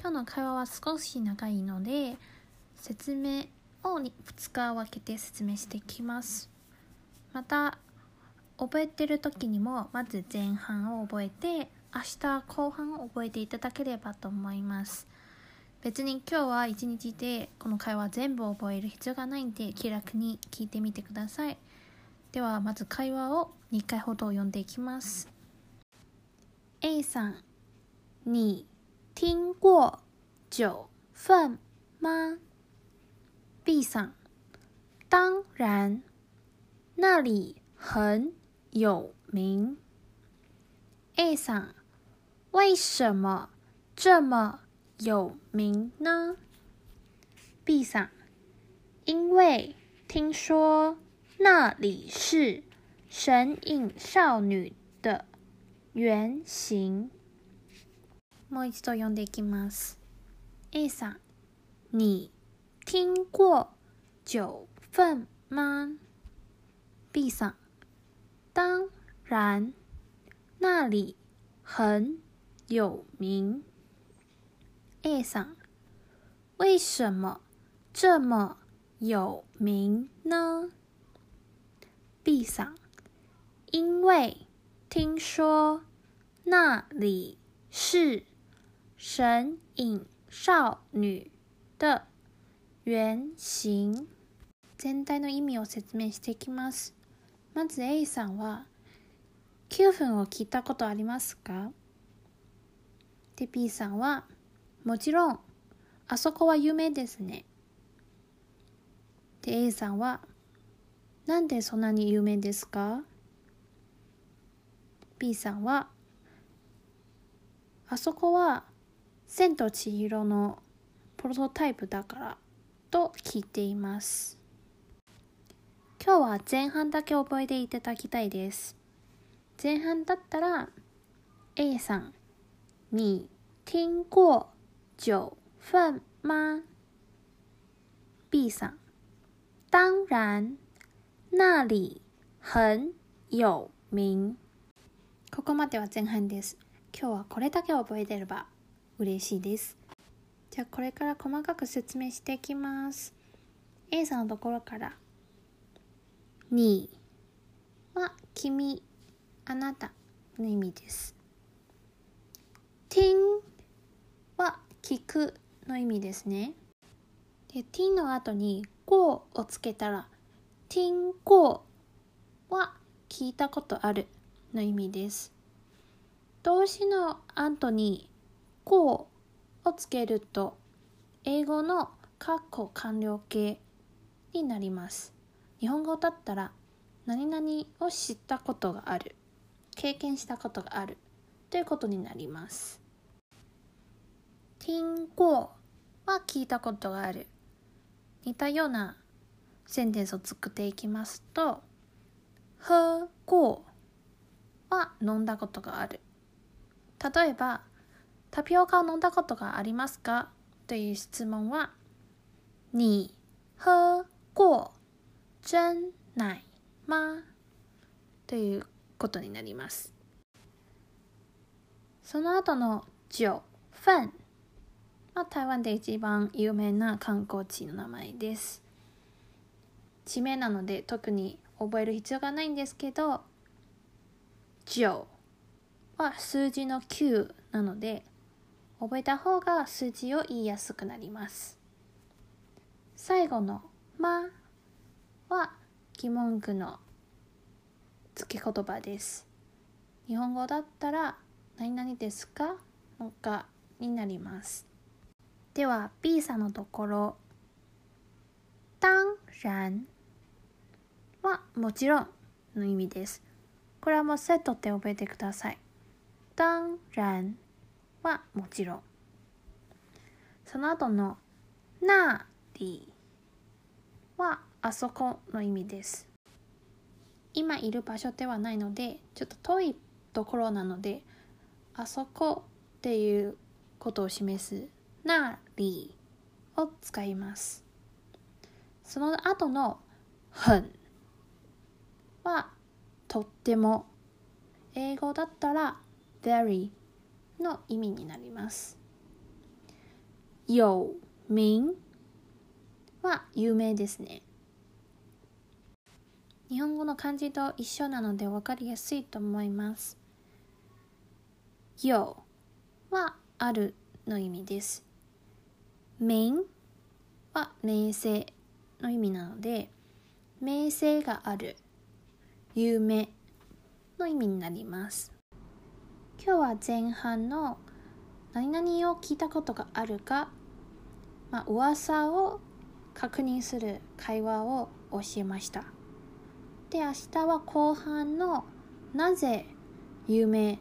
今日の会話は少し長いので説明を2日分けて説明していきます。また覚えてる時にもまず前半を覚えて明日後半を覚えていただければと思います。別に今日は一日でこの会話全部覚える必要がないんで気楽に聞いてみてください。ではまず会話を2回ほど読んでいきます。A さん你听过九份吗 B さん当然那里很有名。A さん为什么这么有名呢？B さん因为听说那里是神隐少女的原型。 もう一度読んでいきます。A さん、你听过九份吗？B さん、当然，那里很有名。A さん、为什么这么有名呢？B さん、因为听说那里是 神隐少女的原型。全体の意味を説明していきます。まず A さんは9分を聞いたことありますか？で B さんはもちろんあそこは有名ですね。で A さんはなんでそんなに有名ですか ?B さんはあそこは千と千尋のプロトタイプだからと聞いています。今日は前半だけ覚えていただきたいです。前半だったら A さん你听过九份吗 ?B さん当然那里很有名ここまでは前半です。今日はこれだけ覚えてれば嬉しいです。じゃあこれから細かく説明していきます。A さんのところから。には君、あなたの意味です。听は聞くの意味ですね。で、听の後にこうをつけたら、听过は聞いたことあるの意味です。動詞の後にこうをつけると英語の括弧完了形になります。日本語だったら何々を知ったことがある。経験したことがあるということになります。听过は聞いたことがある。似たようなセンテンスを作っていきますと喝过は飲んだことがある。例えばタピオカを飲んだことがありますか？という質問は、你喝过真奶吗ということになります。その後の九份は台湾で一番有名な観光地の名前です。地名なので特に覚える必要がないんですけど、九は数字の9なので覚えた方が数字を言いやすくなります。最後の「ま」は疑問句の付け言葉です。日本語だったら「何々ですか?」のかになります。では B さんのところ「当然」はもちろんの意味です。これはもうセットって覚えてください。当然。はもちろん。その後のなりはあそこの意味です。今いる場所ではないのでちょっと遠いところなのであそこっていうことを示すなりを使います。その後の很はとっても英語だったら very の意味になります有名は有名ですね。日本語の漢字と一緒なので分かりやすいと思います。有はあるの意味です。名は名声の意味なので、名声がある、有名の意味になります。今日は前半の何々を聞いたことがあるか、まあ、噂を確認する会話を教えました。で、明日は後半のなぜ有名、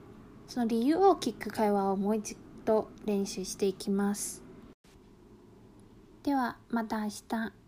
その理由を聞く会話をもう一度練習していきます。ではまた明日。